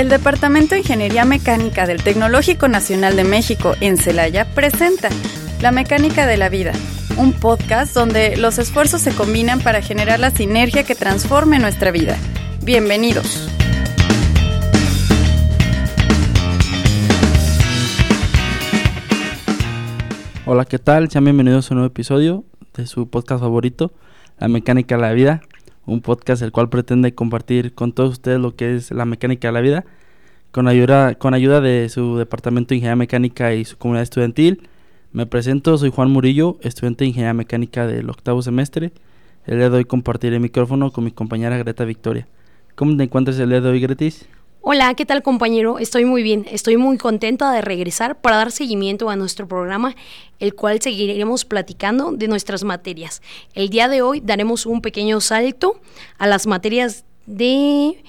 El Departamento de Ingeniería Mecánica del Tecnológico Nacional de México en Celaya presenta La Mecánica de la Vida, un podcast donde los esfuerzos se combinan para generar la sinergia que transforme nuestra vida. Bienvenidos. Hola, ¿qué tal? Sean bienvenidos a un nuevo episodio de su podcast favorito, La Mecánica de la Vida un podcast el cual pretende compartir con todos ustedes lo que es la mecánica de la vida, con ayuda, con ayuda de su departamento de ingeniería mecánica y su comunidad estudiantil. Me presento, soy Juan Murillo, estudiante de ingeniería mecánica del octavo semestre. El día de hoy compartiré el micrófono con mi compañera Greta Victoria. ¿Cómo te encuentras el día de hoy, Gretis? Hola, ¿qué tal compañero? Estoy muy bien, estoy muy contenta de regresar para dar seguimiento a nuestro programa, el cual seguiremos platicando de nuestras materias. El día de hoy daremos un pequeño salto a las materias de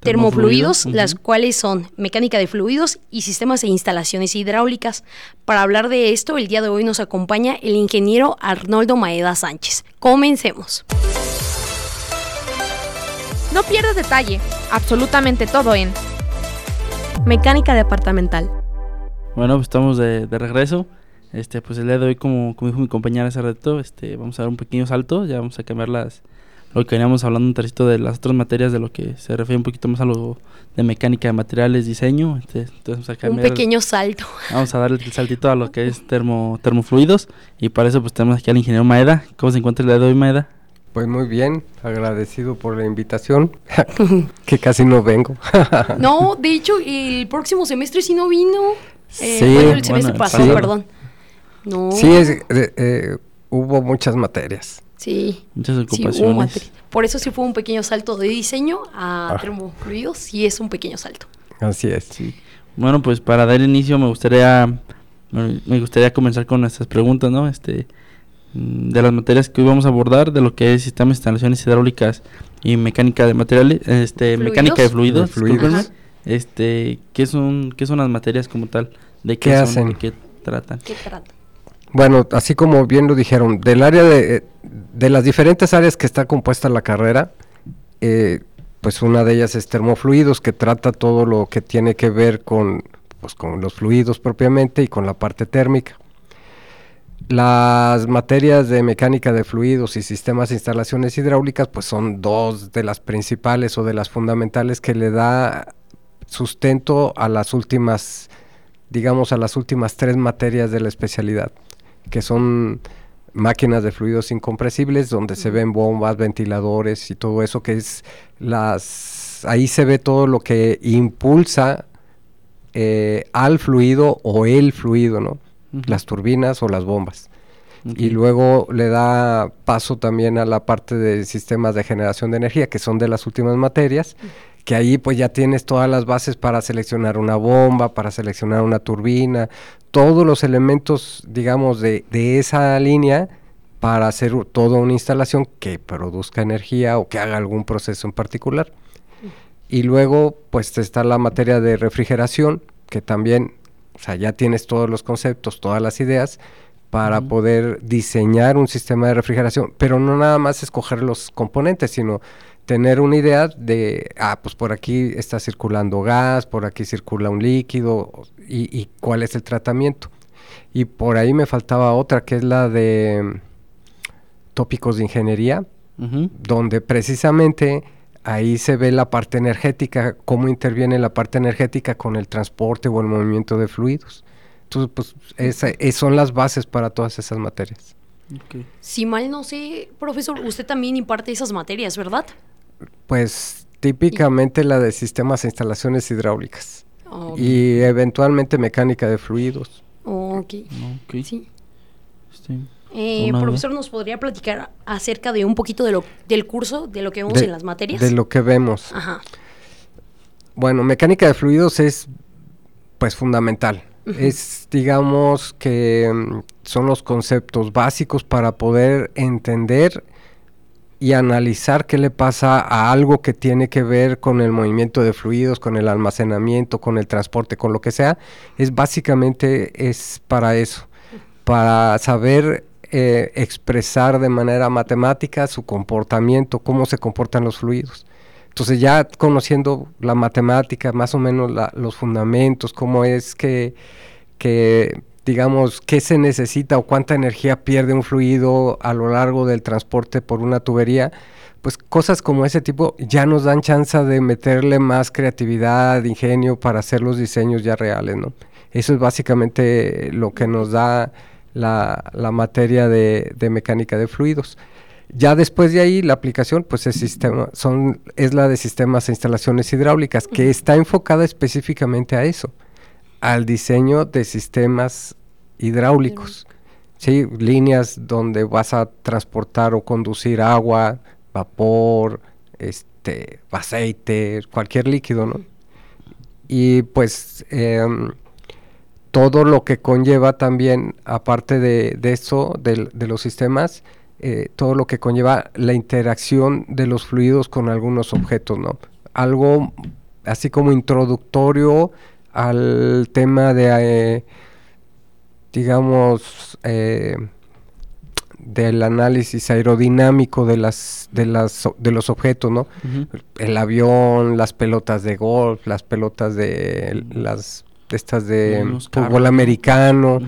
termofluidos, las cuales son mecánica de fluidos y sistemas e instalaciones hidráulicas. Para hablar de esto, el día de hoy nos acompaña el ingeniero Arnoldo Maeda Sánchez. Comencemos. No pierdas detalle, absolutamente todo en mecánica departamental. Bueno, pues estamos de, regreso. Este, pues el día de hoy, como, como dijo mi compañera hace rato, este, vamos a dar un pequeño salto, ya vamos a cambiar las, lo que veníamos hablando un trocito de las otras materias, de lo que se refiere un poquito más a lo de mecánica de materiales, diseño. Entonces, vamos a cambiar, un pequeño salto. Vamos a dar el saltito a lo que es termo, termofluidos. Y para eso pues tenemos aquí al ingeniero Maeda. ¿Cómo se encuentra el día de hoy, Maeda? Pues muy bien, agradecido por la invitación, que casi no vengo. no, de hecho, el próximo semestre sí no vino. Eh, sí, bueno, el semestre pasado, perdón. No. Sí, eh, eh, hubo muchas materias. Sí. Muchas ocupaciones. por eso sí fue un pequeño salto de diseño a ah. termofluidos, sí es un pequeño salto. Así es. Sí. Bueno, pues para dar inicio me gustaría me gustaría comenzar con nuestras preguntas, ¿no? Este, de las materias que hoy vamos a abordar, de lo que es sistemas, instalaciones hidráulicas y mecánica de materiales, este, mecánica de fluidos, este, ¿qué son, qué son las materias como tal? ¿De qué, hacen? ¿De qué tratan? Bueno, así como bien lo dijeron, del área de, de las diferentes áreas que está compuesta la carrera, eh, pues una de ellas es termofluidos, que trata todo lo que tiene que ver con, pues, con los fluidos propiamente y con la parte térmica. Las materias de mecánica de fluidos y sistemas de instalaciones hidráulicas pues son dos de las principales o de las fundamentales que le da sustento a las últimas, digamos, a las últimas tres materias de la especialidad, que son máquinas de fluidos incompresibles, donde se ven bombas, ventiladores y todo eso, que es las, ahí se ve todo lo que impulsa eh, al fluido o el fluido, ¿no? Las turbinas o las bombas. Y luego le da paso también a la parte de sistemas de generación de energía, que son de las últimas materias, que ahí pues ya tienes todas las bases para seleccionar una bomba, para seleccionar una turbina, todos los elementos, digamos, de, de esa línea para hacer toda una instalación que produzca energía o que haga algún proceso en particular. Y luego pues está la materia de refrigeración, que también o sea, ya tienes todos los conceptos, todas las ideas para poder diseñar un sistema de refrigeración, pero no nada más escoger los componentes, sino tener una idea de, ah, pues por aquí está circulando gas, por aquí circula un líquido y, cuál es el tratamiento. Y por ahí me faltaba otra, que es la de tópicos de ingeniería, donde precisamente ahí se ve la parte energética, cómo interviene la parte energética con el transporte o el movimiento de fluidos. Entonces, pues esa, son las bases para todas esas materias. Si mal no sé, profesor, usted también imparte esas materias, ¿verdad? Pues típicamente la de sistemas e instalaciones hidráulicas. Y eventualmente mecánica de fluidos. ok. Sí. Eh, profesor, ¿nos podría platicar acerca de un poquito de lo, del curso, de lo que vemos en las materias? De lo que vemos. Ajá. Bueno, mecánica de fluidos es pues fundamental. Es, digamos, que mm, son los conceptos básicos para poder entender y analizar qué le pasa a algo que tiene que ver con el movimiento de fluidos, con el almacenamiento, con el transporte, con lo que sea. Es básicamente es para eso, para saber eh, expresar de manera matemática su comportamiento, cómo se comportan los fluidos. Entonces ya conociendo la matemática, más o menos los fundamentos, cómo es que, que, digamos, qué se necesita o cuánta energía pierde un fluido a lo largo del transporte por una tubería, pues cosas como ese tipo ya nos dan chance de meterle más creatividad, ingenio para hacer los diseños ya reales, ¿no? Eso es básicamente lo que nos da la, materia de, de mecánica de fluidos. Ya después de ahí, la aplicación pues es, sistema, son, es la de sistemas e instalaciones hidráulicas, que está enfocada específicamente a eso, al diseño de sistemas hidráulicos. Sí, líneas donde vas a transportar o conducir agua, vapor, este, aceite, cualquier líquido, ¿no? Y pues em, todo lo que conlleva también, aparte de, eso, de los sistemas, eh, todo lo que conlleva la interacción de los fluidos con algunos objetos, ¿no? Algo así como introductorio al tema de, eh, digamos, eh, del análisis aerodinámico de las de las de los objetos, ¿no? El avión, las pelotas de golf, las pelotas de las estas de fútbol americano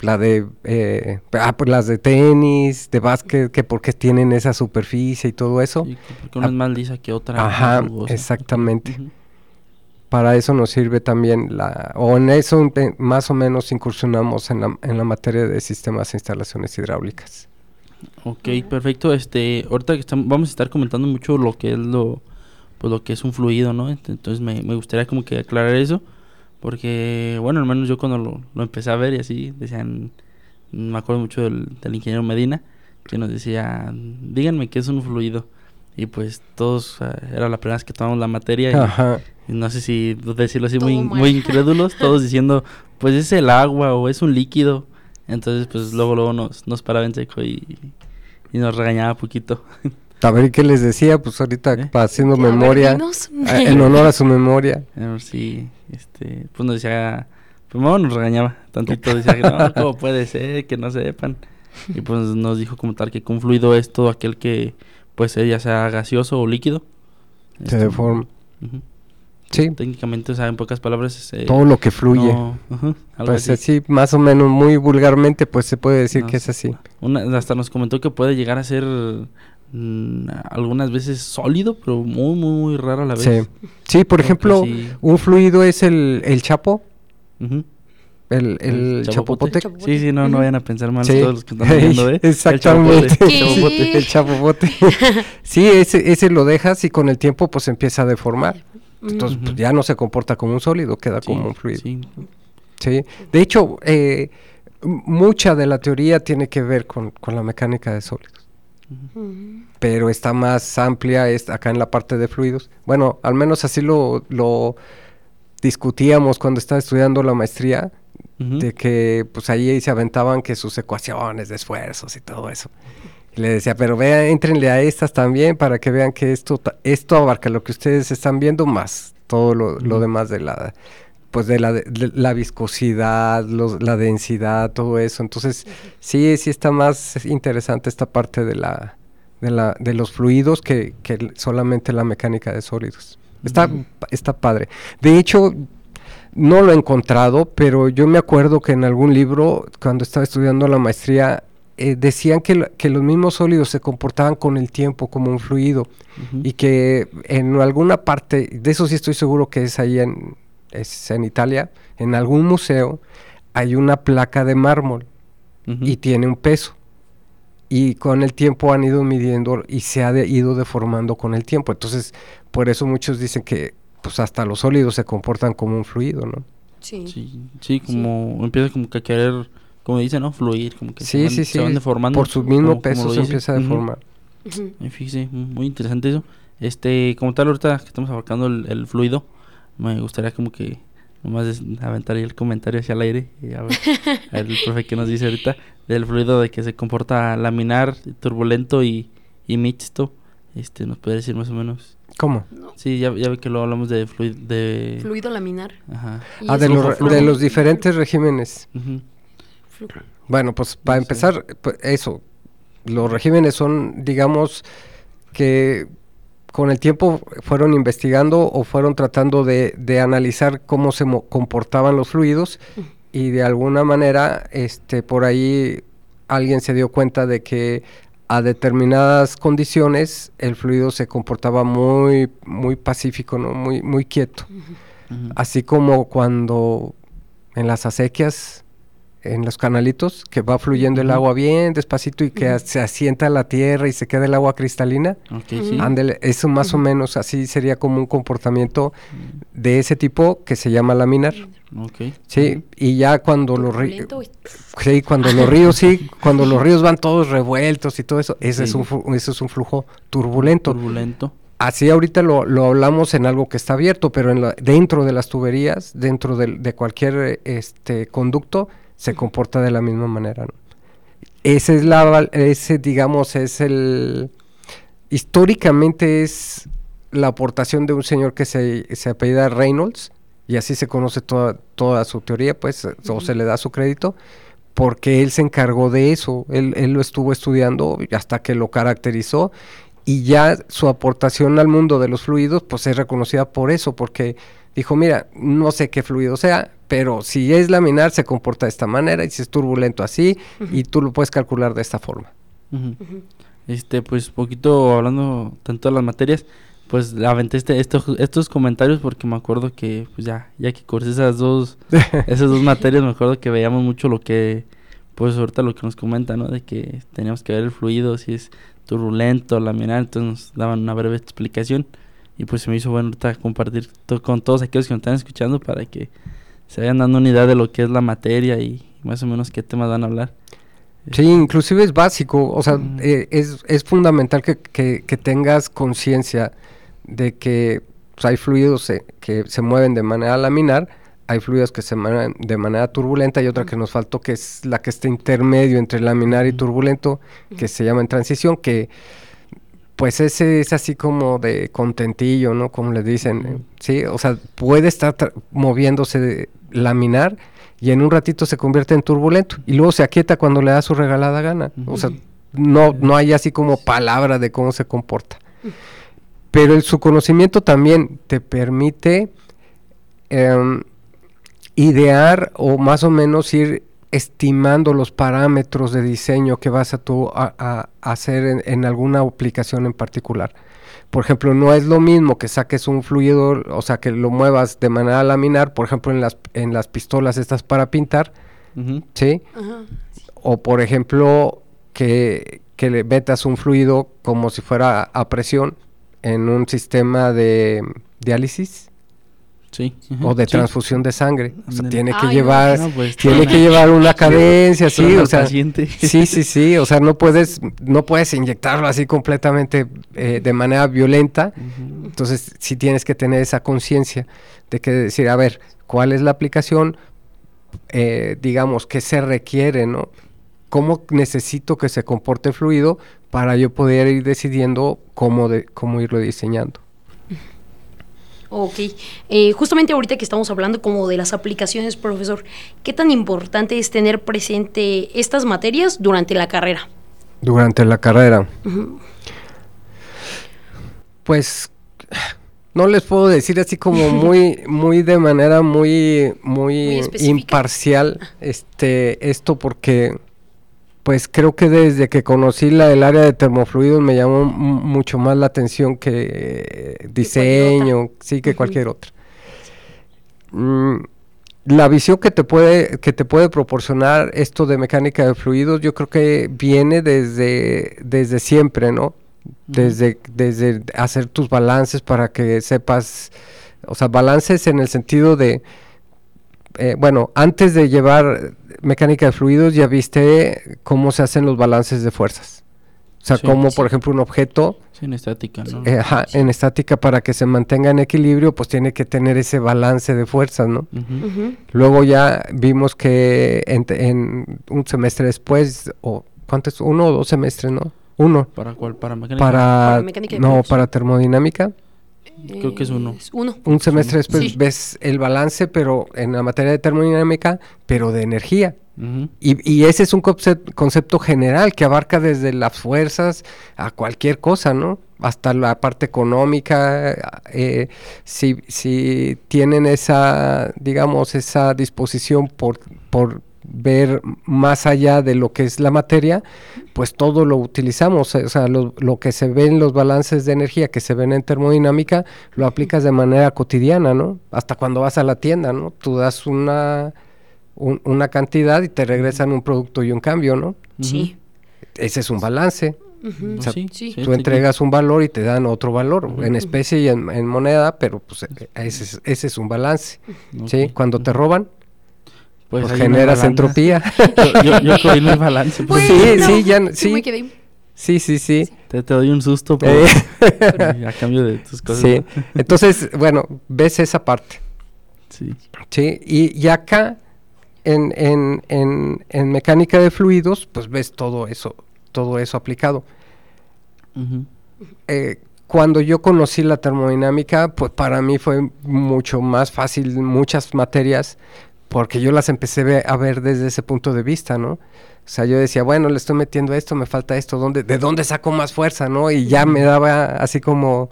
la de eh, ah, pues las de tenis, de básquet, que porque tienen esa superficie y todo eso. Porque una es más lisa que otra. Ajá, exactamente. Para eso nos sirve también la, o en eso más o menos incursionamos en la, en la materia de sistemas e instalaciones hidráulicas. Ok, perfecto. Este, ahorita que estamos, vamos a estar comentando mucho lo que es lo, pues lo que es un fluido, ¿no? Entonces me, me gustaría como que aclarar eso. Porque, bueno, al menos yo cuando lo, empecé a ver y así, decían, me acuerdo mucho del, ingeniero Medina, que nos decía, díganme qué es un fluido. Y pues todos, era la primera vez que tomamos la materia. Y, no sé si decirlo así, muy, muy incrédulos, todos diciendo, pues es el agua o es un líquido. Entonces, pues luego, luego nos, nos paraba en seco y, y nos regañaba poquito. A ver qué les decía, pues ahorita ¿Eh? haciendo memoria, en honor a su memoria. sí, este, pues nos decía, primero nos regañaba tantito, decía que no, ¿cómo puede ser que no sepan? Y pues nos dijo como tal que con fluido es todo aquel que, pues ya sea gaseoso o líquido. Se este, deforma. Sí. Técnicamente, o sea, en pocas palabras... Eh, todo lo que fluye. pues así. más o menos, muy vulgarmente, pues se puede decir que es así. Una, hasta nos comentó que puede llegar a ser algunas veces sólido, pero muy, muy, muy raro a la vez. Sí, por ejemplo, un fluido es el, el chapo. El, el, chapopote. Sí, sí, no, no vayan a pensar mal todos los que están viendo, ¿eh? Exactamente. El chapopote. sí, ese, ese lo dejas y con el tiempo pues empieza a deformar. Entonces pues, ya no se comporta como un sólido, queda como un fluido. Sí. sí. De hecho, eh, mucha de la teoría tiene que ver con, con la mecánica de sólidos pero está más amplia es acá en la parte de fluidos. Bueno, al menos así lo, lo discutíamos cuando estaba estudiando la maestría, de que pues ahí se aventaban que sus ecuaciones de esfuerzos y todo eso. Y le decía, pero vean, entrenle a estas también para que vean que esto, esto abarca lo que ustedes están viendo más todo lo, lo demás de la pues de la, la viscosidad, la densidad, todo eso. Entonces, sí, sí está más interesante esta parte de la de, la, de los fluidos que, que solamente la mecánica de sólidos. Está, está padre. De hecho, no lo he encontrado, pero yo me acuerdo que en algún libro, cuando estaba estudiando la maestría, eh, decían que, que, los mismos sólidos se comportaban con el tiempo como un fluido y que en alguna parte, de eso sí estoy seguro que es ahí en, es en Italia, en algún museo hay una placa de mármol y tiene un peso. Y con el tiempo han ido midiendo y se ha ido deformando con el tiempo. Entonces, por eso muchos dicen que pues hasta los sólidos se comportan como un fluido, ¿no? Sí. Sí, como empieza como que a querer, como dicen, ¿no? Fluir, como que se, van, deformando. Por su mismo peso se empieza a deformar. Fíjese, muy interesante eso. Este, como tal, ahorita que estamos abarcando el fluido, me gustaría como que nomás aventar el comentario hacia el aire y a ver, el profe que nos dice ahorita del fluido de que se comporta laminar, turbulento y, y mixto. Este, nos puede decir más o menos. ¿Cómo? Sí, ya, ya ve que lo hablamos de, fluido de fluido laminar. Ajá. Ah, de, de, los diferentes regímenes. Bueno, pues para empezar, pues, eso, los regímenes son, digamos, que con el tiempo fueron investigando o fueron tratando de, de analizar cómo se comportaban los fluidos y de alguna manera este por ahí alguien se dio cuenta de que a determinadas condiciones el fluido se comportaba muy muy pacífico, ¿no? Muy muy quieto. Así como cuando en las acequias en los canalitos, que va fluyendo el agua bien despacito y que se asienta la tierra y se queda el agua cristalina. eso más o menos así sería como un comportamiento de ese tipo que se llama laminar. Sí, y ya cuando los ríos sí, cuando los ríos sí, cuando los ríos van todos revueltos y todo eso, ese es un eso es un flujo turbulento. Turbulento. Así ahorita lo, lo, hablamos en algo que está abierto, pero en dentro de las tuberías, dentro de, de cualquier este conducto, se comporta de la misma manera. Ese es la, ese digamos, es el, históricamente es la aportación de un señor que se, se apellida Reynolds, y así se conoce toda, toda su teoría, pues, o se le da su crédito, porque él se encargó de eso, él, él lo estuvo estudiando hasta que lo caracterizó, y ya su aportación al mundo de los fluidos, pues es reconocida por eso, porque dijo, mira, no sé qué fluido sea, pero si es laminar se comporta de esta manera y si es turbulento así y tú lo puedes calcular de esta forma. Este, pues poquito hablando tanto de las materias, pues aventé este, estos, estos comentarios porque me acuerdo que pues ya, ya que cursé esas dos, esas dos materias, me acuerdo que veíamos mucho lo que, pues ahorita lo que nos comenta, ¿no? De que teníamos que ver el fluido, si es turbulento, laminar, entonces nos daban una breve explicación y pues se me hizo bueno ahorita compartir con todos aquellos que nos están escuchando para que se vayan dando una idea de lo que es la materia y más o menos qué temas van a hablar. Sí, inclusive es básico, o sea, eh, es, es, fundamental que, que, tengas conciencia de que pues, hay fluidos que se mueven de manera laminar, hay fluidos que se mueven de manera turbulenta y otra que nos faltó que es la que está intermedio entre laminar y turbulento, que se llama en transición, que pues ese es así como de contentillo, ¿no? Como le dicen, ¿sí? O sea, puede estar moviéndose de laminar y en un ratito se convierte en turbulento y luego se aquieta cuando le da su regalada gana. O sea, no, no hay así como palabra de cómo se comporta. Pero el, su conocimiento también te permite em, idear o más o menos ir estimando los parámetros de diseño que vas a, tú a, hacer en, alguna aplicación en particular. Por ejemplo, no es lo mismo que saques un fluido, o sea, que lo muevas de manera laminar, por ejemplo, en las, en las pistolas estas para pintar, ¿sí? O por ejemplo, que, que le metas un fluido como si fuera a presión en un sistema de diálisis, o de transfusión de sangre. O sea, tiene que llevar, pues, tiene que llevar una cadencia, sí, o sea, sí, sí, sí, o sea, no puedes, no puedes inyectarlo así completamente eh, de manera violenta. Entonces, sí tienes que tener esa conciencia de que decir, a ver, ¿cuál es la aplicación? Eh, digamos, ¿qué se requiere, no? ¿Cómo necesito que se comporte fluido para yo poder ir decidiendo cómo, de, cómo irlo diseñando? Ok, eh, justamente ahorita que estamos hablando como de las aplicaciones, profesor, ¿qué tan importante es tener presente estas materias durante la carrera? Durante la carrera. Pues no les puedo decir así como muy, muy de manera muy, muy, imparcial, este, esto porque pues creo que desde que conocí la, el área de termofluidos me llamó mucho más la atención que diseño, sí, que cualquier otra. Mm, la visión que te puede que te puede proporcionar esto de mecánica de fluidos, yo creo que viene desde desde siempre, ¿no? Desde desde hacer tus balances para que sepas, o sea, balances en el sentido de eh, bueno, antes de llevar mecánica de fluidos ya viste cómo se hacen los balances de fuerzas. O sea, como por ejemplo un objeto... en estática, ¿no? Eh, en estática para que se mantenga en equilibrio, pues tiene que tener ese balance de fuerzas, ¿no? Luego ya vimos que en, un semestre después, o ¿cuántos? Uno o dos semestres, ¿no? Uno. ¿Para cuál? ¿Para mecánica? Para, no, para termodinámica. Creo que es uno. Es uno. Un semestre después Sí. ves el balance, pero en la materia de termodinámica, pero de energía. Y, y ese es un concep- concepto general que abarca desde las fuerzas a cualquier cosa, ¿no? Hasta la parte económica, eh, si, si tienen esa, digamos, esa disposición por, por ver más allá de lo que es la materia, pues todo lo utilizamos, o sea, lo, lo que se ve en los balances de energía que se ven en termodinámica, lo aplicas de manera cotidiana, ¿no? Hasta cuando vas a la tienda, ¿no? Tú das una, un- una cantidad y te regresan un producto y un cambio, ¿no? Sí. Ese es un balance. Sea, sí, sí. Tú sí. entregas un valor y te dan otro valor, en especie y en, en moneda, pero pues eh, ese es, ese es un balance. ¿sí? Cuando te roban, Pues, pues, no generas entropía. Yo, yo, yo hay balance. pues. sí, sí, ya, sí sí, me quedé. sí, sí, sí. Te, te doy un susto pero, Eh, a cambio de tus cosas. sí. Entonces, bueno, ves esa parte. Sí. Sí, y, y acá en, en, en, en mecánica de fluidos, pues ves todo eso, todo eso aplicado. Eh, cuando yo conocí la termodinámica, pues para mí fue mucho más fácil muchas materias, porque yo las empecé a ver desde ese punto de vista, ¿no? O sea, yo decía, bueno, le estoy metiendo esto, me falta esto, ¿dónde, ¿de dónde saco más fuerza, no? Y ya me daba así como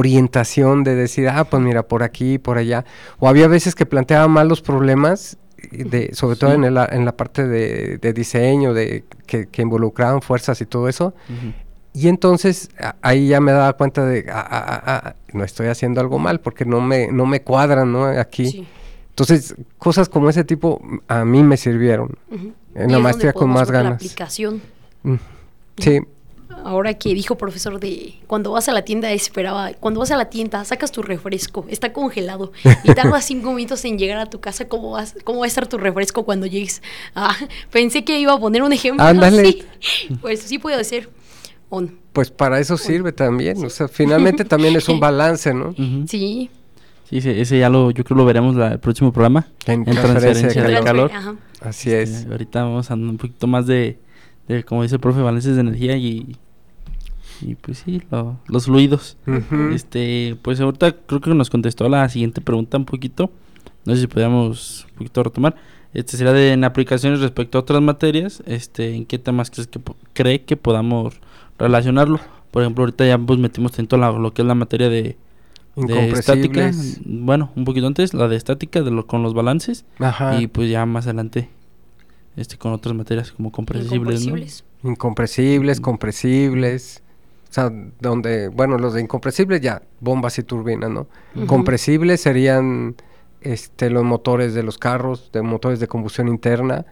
orientación de decir, ah, pues mira, por aquí, por allá. O había veces que planteaba mal los problemas, de, sobre todo en, el- en la parte de, de diseño, de que, que involucraban fuerzas y todo eso. Y entonces a- ahí ya me daba cuenta de, ah, ah, ah, ah, no estoy haciendo algo mal porque no me, no me cuadran, ¿no? Aquí. Sí. Entonces, cosas como ese tipo a mí me sirvieron. En la es maestría con más ver La ganas. aplicación. Mm, Sí, Ahora que dijo profesor de cuando vas a la tienda esperaba, cuando vas a la tienda sacas tu refresco, está congelado y tardas cinco minutos en llegar a tu casa, ¿cómo, vas, cómo va a estar tu refresco cuando llegues? Ah, pensé que iba a poner un ejemplo así. Pues sí puede ser. O no. pues para eso sirve también. O sea, finalmente también es un balance, ¿no? Sí. Sí, ese, ese ya lo, yo creo lo veremos la- el próximo programa. En En transferencia de transferencia de calor. Ajá. Así es. Eh, ahorita vamos a un poquito más de, de, como dice el profe, balances de energía y, y pues sí, lo- los fluidos. Este, pues ahorita creo que nos contestó la siguiente pregunta un poquito. No sé si podríamos un poquito retomar. Este sería de en aplicaciones respecto a otras materias, este, ¿en qué temas crees que cree que podamos relacionarlo? Por ejemplo, ahorita ya pues metimos dentro la, lo que es la materia de, de estática, Incompresibles. bueno, un poquito antes, la de estática de lo, con los balances Ajá. y pues ya más adelante este con otras materias como compresibles, ¿no? Incompresibles. Compresibles. O sea, donde, bueno, los de incompresibles ya, bombas y turbinas, ¿no? Compresibles serían este, los motores de los carros, de motores de combustión interna,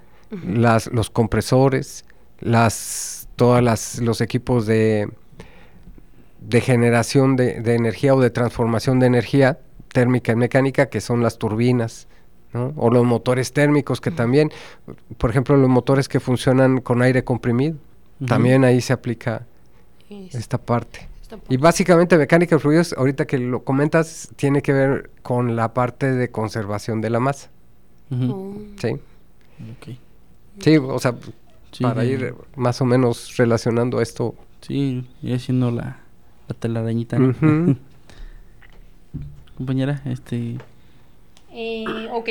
las, los compresores, las, todas las, los equipos de, de generación de, de energía o de transformación de energía térmica y mecánica, que son las turbinas, ¿no? O los motores térmicos, que también, por ejemplo, los motores que funcionan con aire comprimido, también ahí se aplica Es- esta parte. Y básicamente mecánica de fluidos, ahorita que lo comentas, tiene que ver con la parte de conservación de la masa. Oh. Sí, sí, o sea, Sí, para ir más o menos relacionando esto. Sí, ir haciendo la, la telarañita. Compañera, este... Eh, ok.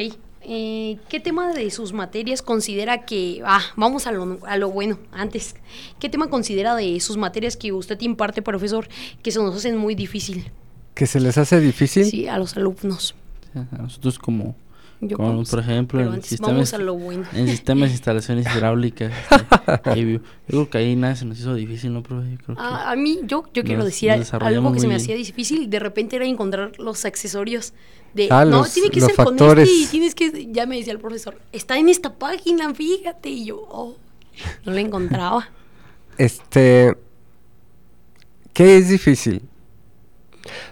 Eh, ¿Qué tema de sus materias considera que... Ah, vamos a lo, a lo bueno, antes. ¿Qué tema considera de sus materias que usted imparte, profesor, que se nos hacen muy difícil? Que se les hace difícil. Sí, a los alumnos. A nosotros como, Yo como por ejemplo, en antes sistemas, vamos a lo bueno. en sistemas de instalaciones hidráulicas. este, yo creo que ahí nada se nos hizo difícil, ¿no, profe? Yo creo que... Ah, a mí, yo, yo quiero Nos- decir nos algo que se me hacía difícil, de repente era encontrar los accesorios de, Ah, no, los- tiene que los ser con factores. este y tienes que, ya me decía el profesor, está en esta página, fíjate, y yo, oh, no la encontraba. Este, ¿qué es difícil?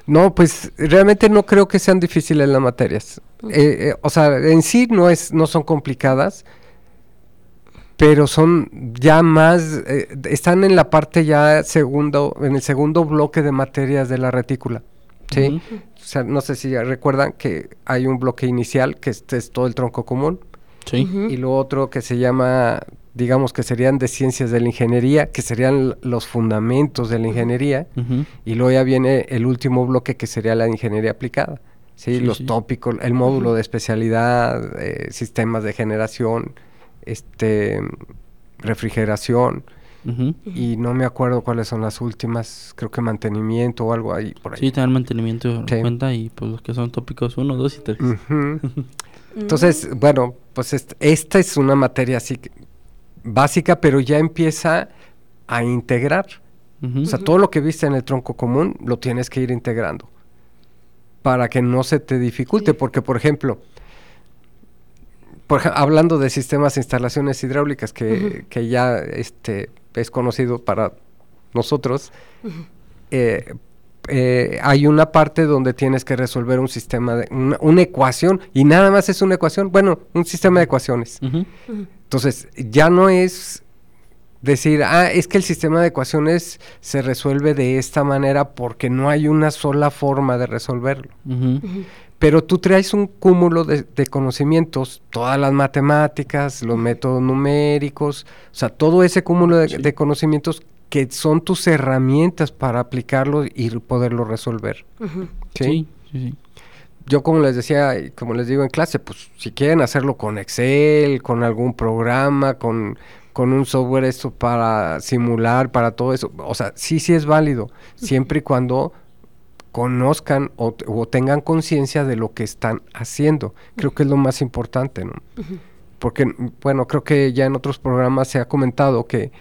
No, pues realmente no creo que sean difíciles las materias. Eh, eh, o sea, en sí no es, no son complicadas, pero son ya más, eh, están en la parte ya segundo, en el segundo bloque de materias de la retícula. ¿sí? O sea, no sé si ya recuerdan que hay un bloque inicial que este es todo el tronco común Sí. Y lo otro que se llama digamos que serían de ciencias de la ingeniería, que serían los fundamentos de la ingeniería, y luego ya viene el último bloque que sería la ingeniería aplicada. Sí, Sí, los sí. tópicos, el módulo de especialidad, eh, sistemas de generación, este refrigeración, y no me acuerdo cuáles son las últimas, creo que mantenimiento o algo ahí por ahí. Sí, tener mantenimiento en Sí. cuenta y pues los que son tópicos 1, 2 y 3. Ujú. Entonces, bueno, pues est- esta es una materia así que- básica, pero ya empieza a integrar. O sea, todo lo que viste en el tronco común lo tienes que ir integrando para que no se te dificulte, Sí. porque por ejemplo, por hablando de sistemas de instalaciones hidráulicas que, que ya este es conocido para nosotros, eh, eh, hay una parte donde tienes que resolver un sistema de una, una ecuación y nada más es una ecuación, bueno, un sistema de ecuaciones. Ujú. Entonces, ya no es decir, ah, es que el sistema de ecuaciones se resuelve de esta manera porque no hay una sola forma de resolverlo. Pero tú traes un cúmulo de, de conocimientos, todas las matemáticas, los métodos numéricos, o sea, todo ese cúmulo de, Sí. de conocimientos que son tus herramientas para aplicarlo y poderlo resolver. Sí, sí, sí. Yo como les decía, como les digo en clase, pues si quieren hacerlo con Excel, con algún programa, con, con un software esto para simular, para todo eso, o sea, sí, sí es válido, siempre y cuando conozcan o, tengan conciencia de lo que están haciendo. Creo que es lo más importante, ¿no? Porque, bueno, creo que ya en otros programas se ha comentado que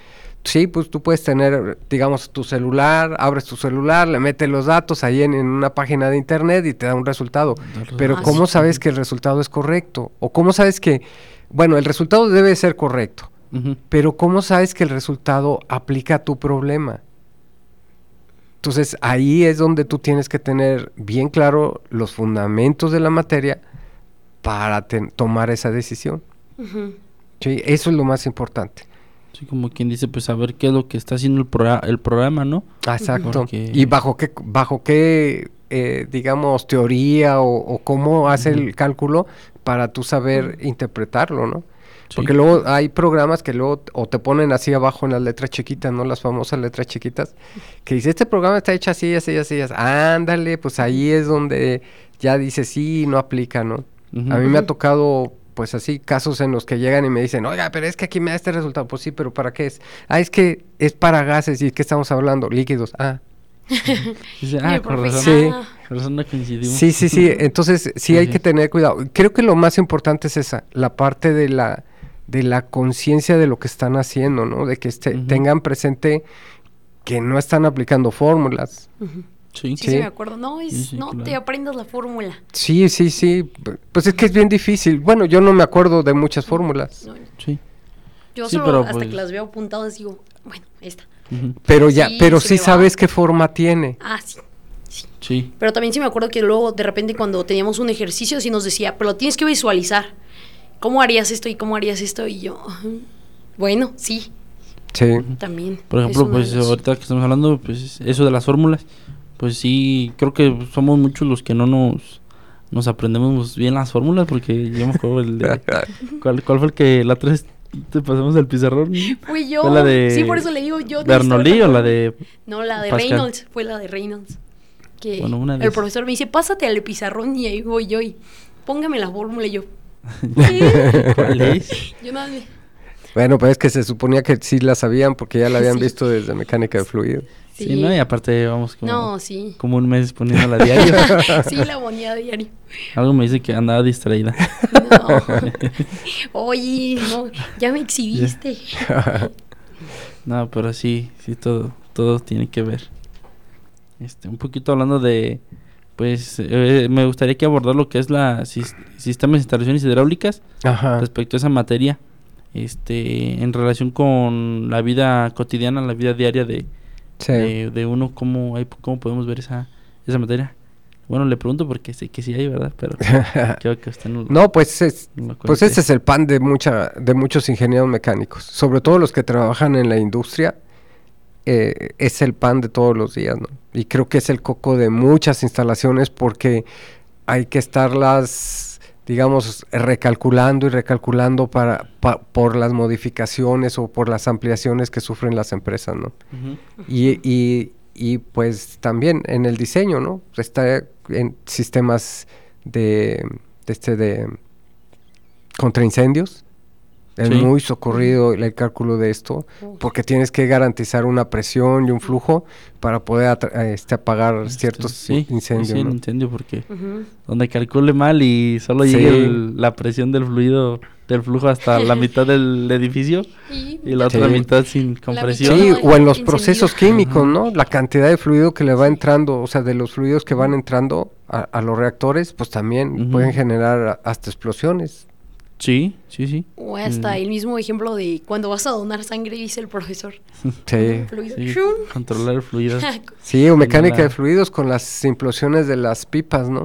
sí, pues tú puedes tener, digamos, tu celular, abres tu celular, le metes los datos ahí en, en una página de internet y te da un resultado. Pero Ah, ¿cómo sabes que el resultado es correcto? ¿O cómo sabes que, bueno, el resultado debe ser correcto, pero ¿cómo sabes que el resultado aplica a tu problema? Entonces ahí es donde tú tienes que tener bien claro los fundamentos de la materia para tomar esa decisión. Sí, eso es lo más importante. Sí, como quien dice, pues saber qué es lo que está haciendo el, progra- el programa, ¿no? Exacto. Porque- Y bajo qué, bajo qué eh, digamos, teoría o, o cómo hace el cálculo para tú saber interpretarlo, ¿no? Sí. Porque luego hay programas que luego o te ponen así abajo en las letras chiquitas, ¿no? Las famosas letras chiquitas, que dice, este programa está hecho así, así, así, así. Ándale, pues ahí es donde ya dice, sí, no aplica, ¿no? A mí me ha tocado, pues así, casos en los que llegan y me dicen, oiga, pero es que aquí me da este resultado. Pues sí, pero ¿para qué es? Ah, es que es para gases y ¿qué estamos hablando? Líquidos. Ah, Dice, ah, con razón. Sí. Con razón no coincidimos. Sí, sí, sí. Entonces sí hay que tener cuidado. Creo que lo más importante es esa, la parte de la de la conciencia de lo que están haciendo, ¿no? De que este- tengan presente que no están aplicando fórmulas. Sí. Sí, Sí. sí, me acuerdo. No, es, Sí, sí, no te aprendas la fórmula. Sí, sí, sí. Pues es que es bien difícil. Bueno, yo no me acuerdo de muchas fórmulas, No, Sí. yo Sí, solo pero, hasta pues- que las veo apuntadas digo, bueno, esta. Pero ya, Sí, pero sí sabes qué forma tiene. Ah, sí. Sí. Pero también sí me acuerdo que luego de repente cuando teníamos un ejercicio sí nos decía, pero lo tienes que visualizar. ¿Cómo harías esto y cómo harías esto? Y yo, "Ajá, bueno, sí, Sí. también. Por ejemplo, pues ahorita que estamos hablando, pues eso de las fórmulas, pues sí, creo que somos muchos los que no nos nos aprendemos bien las fórmulas porque yo me acuerdo el de ¿cuál, cuál fue el que la vez te pasamos el pizarrón? Fui yo. ¿Fue la de sí, por eso le digo yo. ¿Bernoulli o la de No, la de Pascal? Reynolds. Fue la de Reynolds. Que Bueno, una de el profesor me dice, pásate al pizarrón y ahí voy yo y póngame la fórmula y yo. ¿Cuál es? Yo nada Bueno, pues es que se suponía que sí la sabían porque ya la habían Sí. visto desde mecánica de fluido. Sí, ¿no? Y aparte vamos como, No, sí. como un mes poniéndola a diario. sí, la ponía a diario. Algo me dice que andaba distraída. No. Oye, no, ya me exhibiste. No, pero sí, sí, todo, todo tiene que ver. Este, un poquito hablando de, pues, eh, me gustaría que abordar lo que es la sis- sistemas de instalaciones hidráulicas Ajá. respecto a esa materia, este, en relación con la vida cotidiana, la vida diaria de, Sí. de, de uno, cómo, hay, cómo podemos ver esa, esa materia. Bueno, le pregunto porque sé que sí hay, ¿verdad? Pero creo que usted no, No, pues es, Pues ese es el pan de mucha, de muchos ingenieros mecánicos, sobre todo los que trabajan en la industria, eh, es el pan de todos los días, ¿no? Y creo que es el coco de muchas instalaciones porque hay que estarlas digamos, recalculando y recalculando para, pa- por las modificaciones o por las ampliaciones que sufren las empresas, ¿no? Y, y, pues también en el diseño, ¿no? Está en sistemas de, de este de contra incendios. Es Sí. muy socorrido el, el cálculo de esto, porque tienes que garantizar una presión y un flujo para poder atra- este, apagar ciertos Sí, incendios. Sí, incendio, porque donde calcule mal y solo Sí. llegue el- la presión del fluido, del flujo hasta la mitad del edificio Y, y la otra mitad sin compresión. Sí, no, o en los procesos químicos. ¿no? La cantidad de fluido que le va entrando, o sea, de los fluidos que van entrando a, a los reactores, pues también pueden generar hasta explosiones. Sí, sí, sí. O hasta Mm. el mismo ejemplo de cuando vas a donar sangre, dice el profesor. Sí. Fluido. Sí, controlar el fluido. Sí, o mecánica de fluidos con las implosiones de las pipas, ¿no?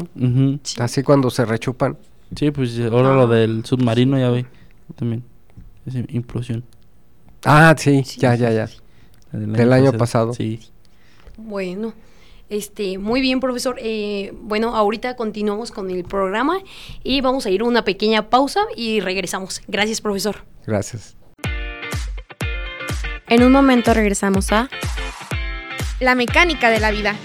Sí. Así cuando se rechupan. Sí, pues ahora lo del submarino ya ve también. Implosión. Ah, sí, Sí, ya, ya, ya. Del año pasado. Sí. Bueno, este, muy bien, profesor. Eh, bueno, ahorita continuamos con el programa y vamos a ir a una pequeña pausa y regresamos. Gracias, profesor. Gracias. En un momento regresamos a La mecánica de la vida.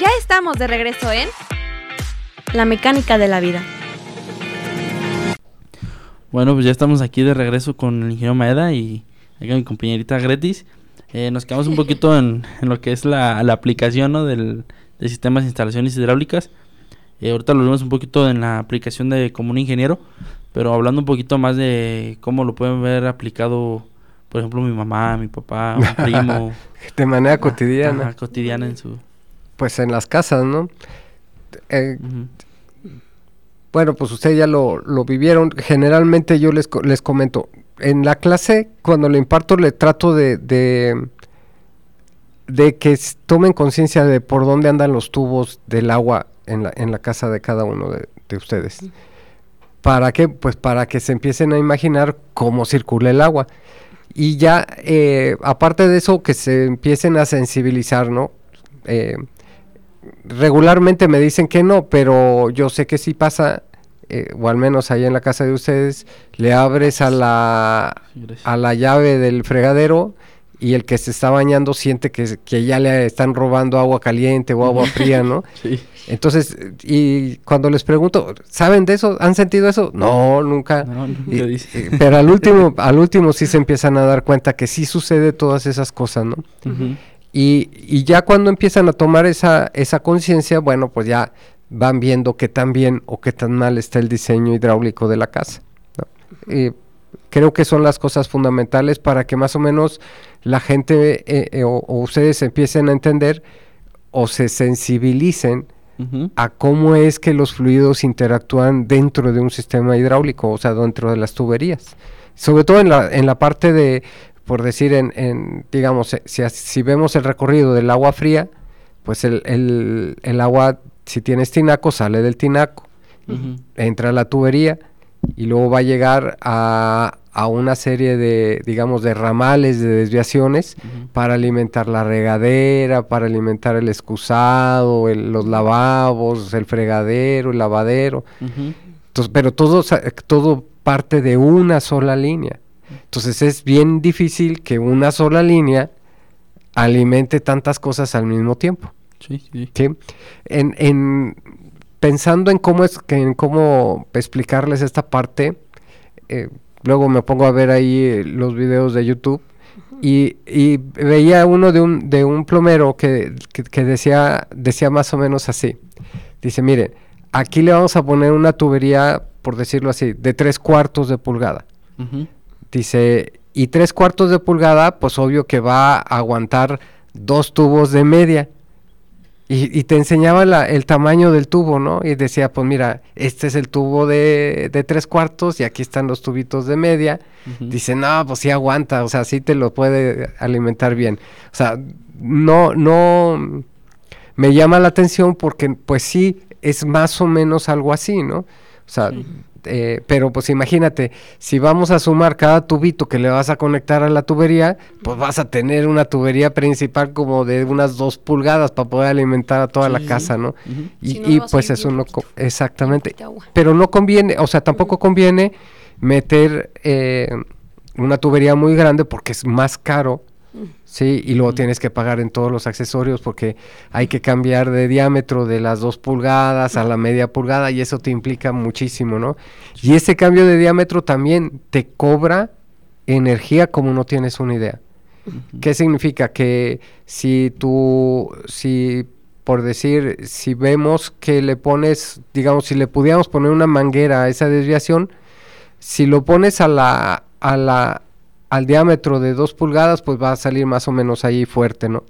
Ya estamos de regreso en La mecánica de la vida. Bueno, pues ya estamos aquí de regreso con el ingeniero Maeda y acá mi compañerita Gretis. Eh, nos quedamos un poquito en, en lo que es la, la aplicación ¿no? del, de sistemas de instalaciones hidráulicas. Eh, ahorita lo vimos un poquito en la aplicación de como un ingeniero, pero hablando un poquito más de cómo lo pueden ver aplicado, por ejemplo, mi mamá, mi papá, un primo. De manera cotidiana, Ajá, cotidiana en su... pues en las casas, ¿no? Eh. Bueno, pues ustedes ya lo, lo vivieron. Generalmente yo les, les comento, en la clase, cuando le imparto, le trato de, de, de que tomen conciencia de por dónde andan los tubos del agua en la, en la casa de cada uno de, de ustedes. ¿Para qué? Pues para que se empiecen a imaginar cómo circula el agua. Y ya, eh, aparte de eso, que se empiecen a sensibilizar, ¿no? Eh, regularmente me dicen que no, pero yo sé que sí pasa, eh, o al menos ahí en la casa de ustedes, le abres a la, a la llave del fregadero y el que se está bañando siente que, que ya le están robando agua caliente o agua fría, ¿no? Sí. Entonces, y cuando les pregunto, ¿saben de eso? ¿Han sentido eso? No, nunca. No, nunca Y- dice. y- pero al último, al último sí se empiezan a dar cuenta que sí sucede todas esas cosas, ¿no? Y, y ya cuando empiezan a tomar esa, esa conciencia, bueno, pues ya van viendo qué tan bien o qué tan mal está el diseño hidráulico de la casa. creo que son las cosas fundamentales para que más o menos la gente eh, eh, o, o ustedes empiecen a entender o se sensibilicen a cómo es que los fluidos interactúan dentro de un sistema hidráulico, o sea, dentro de las tuberías. Sobre todo en la, en la parte de, por decir, en, en digamos, si, si vemos el recorrido del agua fría, pues el, el, el agua, si tienes tinaco, sale del tinaco, entra a la tubería y luego va a llegar a, a una serie de, digamos, de ramales, de desviaciones, para alimentar la regadera, para alimentar el excusado, el- los lavabos, el fregadero, el lavadero. Entonces, pero todo, todo parte de una sola línea. Entonces es bien difícil que una sola línea alimente tantas cosas al mismo tiempo. Sí, sí. ¿sí? En, en- pensando en cómo es que en cómo explicarles esta parte, eh, luego me pongo a ver ahí eh, los videos de YouTube y, y veía uno de un, de un plomero que, que- que decía, decía más o menos así. Dice, miren, aquí le vamos a poner una tubería, por decirlo así, de tres cuartos de pulgada. Dice, y tres cuartos de pulgada, pues obvio que va a aguantar dos tubos de media. Y, y te enseñaba la- el tamaño del tubo, ¿no? Y decía, pues mira, este es el tubo de, de tres cuartos y aquí están los tubitos de media. Ujú. Dice, no, pues sí aguanta, o sea, sí te lo puede alimentar bien. O sea, no, no, me llama la atención porque pues sí, es más o menos algo así, ¿no? O sea, Sí. Eh, pero pues imagínate, si vamos a sumar cada tubito que le vas a conectar a la tubería, pues vas a tener una tubería principal como de unas dos pulgadas para poder alimentar a toda la casa, ¿no? Y, Si no, y, va a pues eso no... poquito. Exactamente. Pero no conviene, o sea, tampoco conviene meter eh, una tubería muy grande porque es más caro, ¿sí? Y luego tienes que pagar en todos los accesorios porque hay que cambiar de diámetro de las dos pulgadas a la media pulgada y eso te implica muchísimo, ¿no? Y ese cambio de diámetro también te cobra energía como no tienes una idea. ¿Qué significa? Que si tú, si por decir, si vemos que le pones, digamos, si le pudiéramos poner una manguera a esa desviación, si lo pones a la, a la, al diámetro de dos pulgadas, pues va a salir más o menos ahí fuerte, ¿no?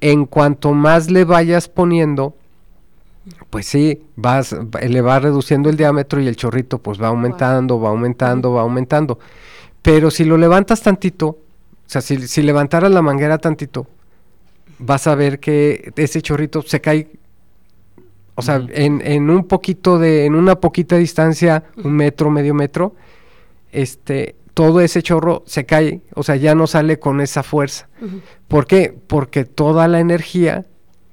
En cuanto más le vayas poniendo, pues sí, vas, va- le va reduciendo el diámetro y el chorrito pues va aumentando, va aumentando, va aumentando. Pero si lo levantas tantito, o sea, si, si levantaras la manguera tantito, vas a ver que ese chorrito se cae, o sea, en, en un poquito de, en una poquita distancia, un metro, medio metro, este, todo ese chorro se cae, o sea, ya no sale con esa fuerza. ¿Por qué? Porque toda la energía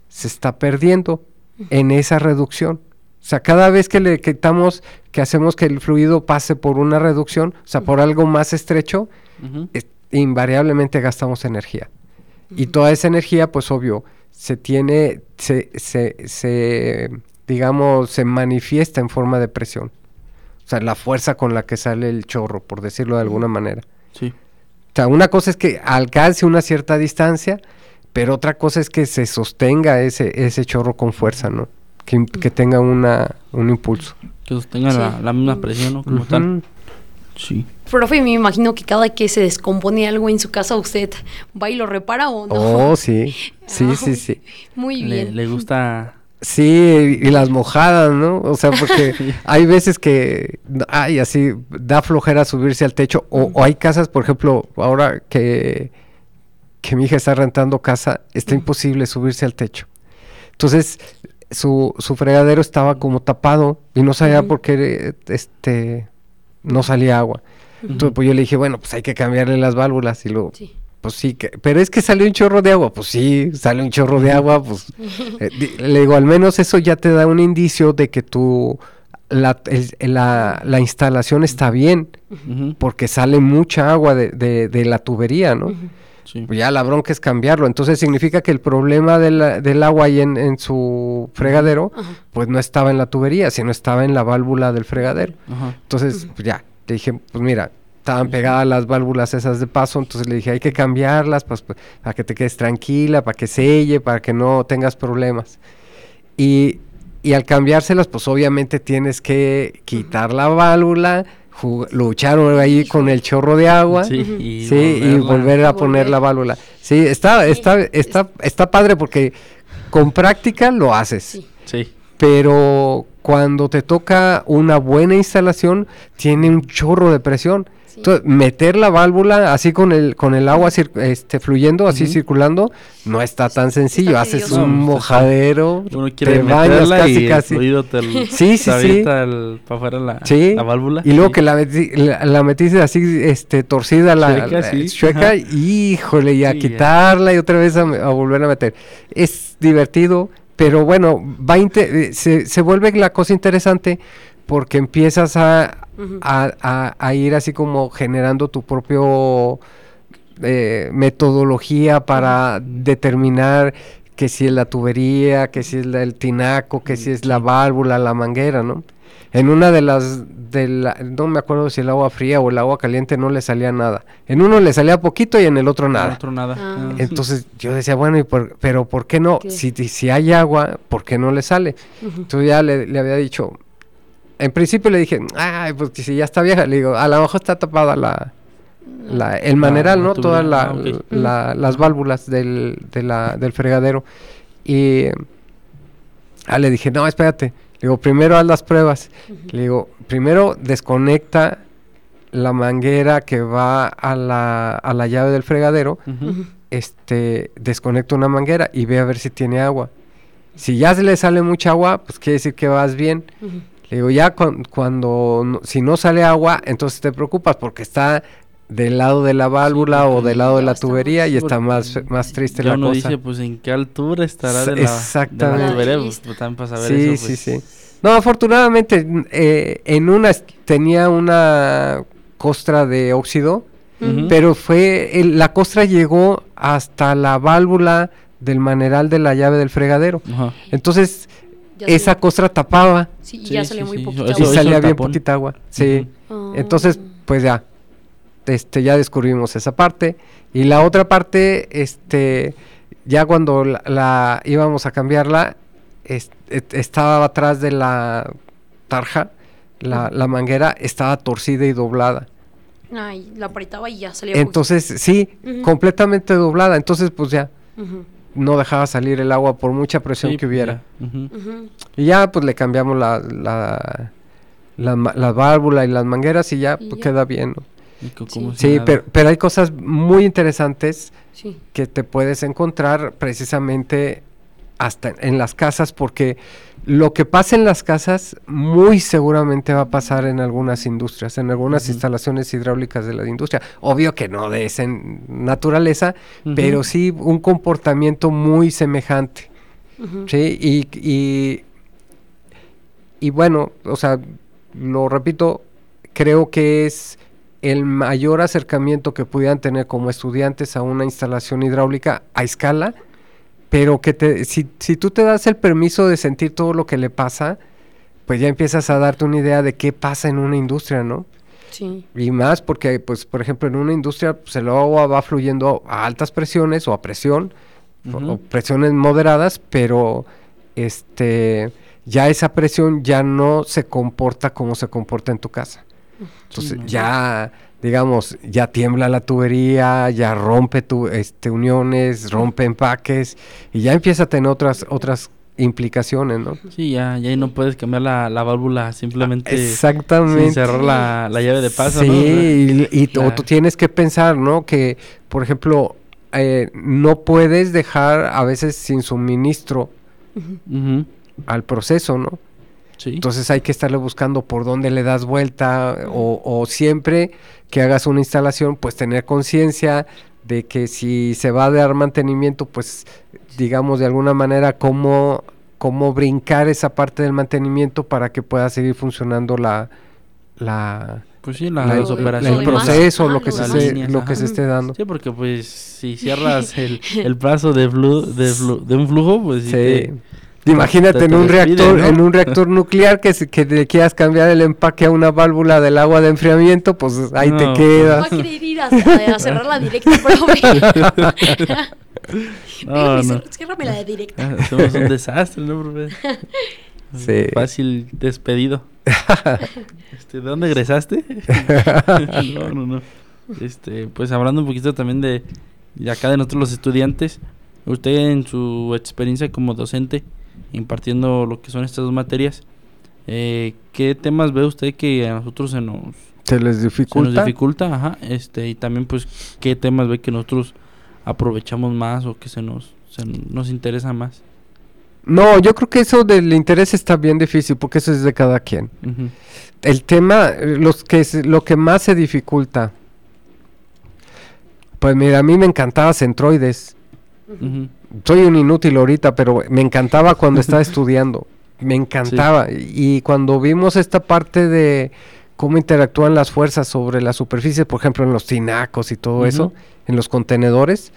se está perdiendo en esa reducción. O sea, cada vez que le quitamos, que hacemos que el fluido pase por una reducción, o sea, por algo más estrecho, es- invariablemente gastamos energía. Y toda esa energía, pues obvio, se tiene, se, se, se, digamos, se manifiesta en forma de presión. O sea, la fuerza con la que sale el chorro, por decirlo de alguna manera. Sí. O sea, una cosa es que alcance una cierta distancia, pero otra cosa es que se sostenga ese, ese chorro con fuerza, ¿no? Que, que tenga una, un impulso. Que sostenga Sí. la, la misma presión, ¿no? Como tal. Sí. Profe, me imagino que cada que se descompone algo en su casa, usted va y lo repara o no. Oh, sí. Sí, Ah, sí, sí. Muy Le, bien. le gusta. Sí, y las mojadas, ¿no? O sea, porque hay veces que, ay, así, da flojera subirse al techo. O, o hay casas, por ejemplo, ahora que, que mi hija está rentando casa, está imposible subirse al techo. Entonces, su, su fregadero estaba como tapado y no sabía por qué, este, no salía agua. Entonces, pues yo le dije, bueno, pues hay que cambiarle las válvulas y luego, Sí. Pues sí, que, pero es que salió un chorro de agua. Pues sí, sale un chorro de agua. Pues eh, le digo, al menos eso ya te da un indicio de que tu la, el- la, la instalación está bien, porque sale mucha agua de, de- de la tubería, ¿no? Sí. Pues ya la bronca es cambiarlo. Entonces significa que el problema de la- del agua ahí en, en su fregadero, pues no estaba en la tubería, sino estaba en la válvula del fregadero. Ajá. Entonces, pues ya, le dije, pues mira, estaban pegadas las válvulas esas de paso, entonces le dije, hay que cambiarlas pues, pues, para que te quedes tranquila, para que selle, para que no tengas problemas. Y, y al cambiárselas, pues obviamente tienes que quitar la válvula, luchar ahí con el chorro de agua. Sí, Sí, y y, volver a poner la válvula. Sí, está, está, está, está padre porque con práctica lo haces Sí. Sí. pero cuando te toca una buena instalación tiene un chorro de presión. Sí. Entonces, meter la válvula así con el con el agua cir- este fluyendo, así circulando, no está tan sencillo. Está Haces un No, mojadero, Uno quiere te bañas casi y el casi. fluido te l- Sí, sí, sí. el- pa' afuera la, Sí. la válvula. Y luego Sí. que la, la, la metiste así, este, torcida, la, Chueca, la- sí. chueca, híjole, y a ya. quitarla y otra vez a, a volver a meter. Es divertido, pero bueno, va eh, se, se vuelve la cosa interesante porque empiezas a, a, a- a ir así como generando tu propio eh, metodología para determinar que si es la tubería, que si es la- el tinaco, que si es la válvula, la manguera, ¿no? En una de las, de la- no me acuerdo si el agua fría o el agua caliente no le salía nada. En uno le salía poquito y en el otro En nada. otro nada. Ah. Entonces yo decía, bueno, ¿y por- pero ¿por qué no? ¿Qué? Si, si hay agua, ¿por qué no le sale? Ujú. Entonces ya le, le había dicho, en principio le dije, ay, pues que si ya está vieja, le digo, a lo mejor está tapada la, la- el maneral, ¿no? Todas la- ah, las válvulas del, de la- del fregadero. Y ah, le dije, no, espérate. Le digo, primero haz las pruebas. Le digo, primero desconecta la manguera que va a la, a la llave del fregadero este, desconecta una manguera y ve a ver si tiene agua. Si ya se le sale mucha agua, pues quiere decir que vas bien. Le digo, ya cuan- cuando, no- si no sale agua, entonces te preocupas porque está del lado de la válvula o porque del lado de la tubería y está más, más triste la cosa. dice, pues, ¿en qué altura estará de la, de la exactamente. tubería? Pues, pues, también para saber sí, eso, sí, pues, sí. No, afortunadamente eh, en una tenía una costra de óxido, pero fue el- la costra llegó hasta la válvula del maneral de la llave del fregadero. Ajá. Entonces Ya esa salió- costra tapaba Sí, y Sí, ya sí, salió muy sí, poquita eso- y agua. salía bien tapón. poquita agua. Sí. Ah. Entonces, pues ya, este, ya descubrimos esa parte. Y la otra parte, este, ya cuando la, la íbamos a cambiarla, estaba atrás de la tarja, la, la manguera estaba torcida y doblada. Ay, la apretaba y ya salía Entonces, sí, completamente doblada. Entonces, pues ya, no dejaba salir el agua por mucha presión Sí, que hubiera. Y ya, pues le cambiamos la, la, la, la válvula y las mangueras y ya, Y pues, ya. queda bien, ¿no? Sí. pero, pero hay cosas muy interesantes Sí. que te puedes encontrar precisamente hasta en las casas, porque lo que pasa en las casas muy seguramente va a pasar en algunas industrias, en algunas instalaciones hidráulicas de la industria. Obvio que no de esa en- naturaleza, pero sí un comportamiento muy semejante. Sí, y, y, y bueno, o sea, lo repito, creo que es el mayor acercamiento que pudieran tener como estudiantes a una instalación hidráulica a escala, pero que te, si, si tú te das el permiso de sentir todo lo que le pasa, pues ya empiezas a darte una idea de qué pasa en una industria, ¿no? Sí. Y más porque, pues, por ejemplo, en una industria, pues, el agua va fluyendo a altas presiones o a presión, o- Ujú. o presiones moderadas, pero este ya esa presión ya no se comporta como se comporta en tu casa. Entonces no. ya, digamos, ya tiembla la tubería, ya rompe tu, este, uniones, rompe empaques y ya empieza a tener otras otras implicaciones, ¿no? Sí, ya, ya no puedes cambiar la, la válvula simplemente sin Exactamente. cerrar la, la llave de paso, sí, y, y tú- tienes que pensar, ¿no? Que, por ejemplo, eh, no puedes dejar a veces sin suministro al proceso, ¿no? Sí. Entonces hay que estarle buscando por dónde le das vuelta o, o siempre que hagas una instalación, pues tener conciencia de que si se va a dar mantenimiento, pues digamos de alguna manera cómo, cómo brincar esa parte del mantenimiento para que pueda seguir funcionando la, la, pues sí, la- la- las lo- lo operaciones. el proceso, lo que, se, Líneas, lo que se esté dando. Sí, porque pues si cierras el, el paso de, flu, de, flu- de un flujo, pues sí. Sí. te- Imagínate te- en un despide, reactor, ¿no? en un reactor nuclear que, que le quieras cambiar el empaque a una válvula del agua de enfriamiento, pues ahí te No, Va quedas. a querer ir a, a- a cerrar la directa, profe. No, no. ciérrame la de directa. Ah, Somos un desastre, ¿no, profe? Sí. Fácil despedido. este, ¿De dónde egresaste? no, no, no. Este, pues hablando un poquito también de, de acá de nosotros los estudiantes, usted en su experiencia como docente, impartiendo lo que son estas dos materias, eh, ¿qué temas ve usted que a nosotros se nos, ¿Se les se nos dificulta? dificulta? Ajá, este, y también pues qué temas ve que nosotros aprovechamos más o que se nos, se nos interesa más. No, yo creo que eso del interés está bien difícil porque eso es de cada quien. Ujú, El tema, los que lo que más se dificulta, pues mira, a mí me encantaba Centroides. ujú. Soy un inútil ahorita, pero me encantaba cuando estaba estudiando. Me encantaba. Y cuando vimos esta parte de cómo interactúan las fuerzas sobre la superficie, por ejemplo, en los tinacos y todo eso, en los contenedores,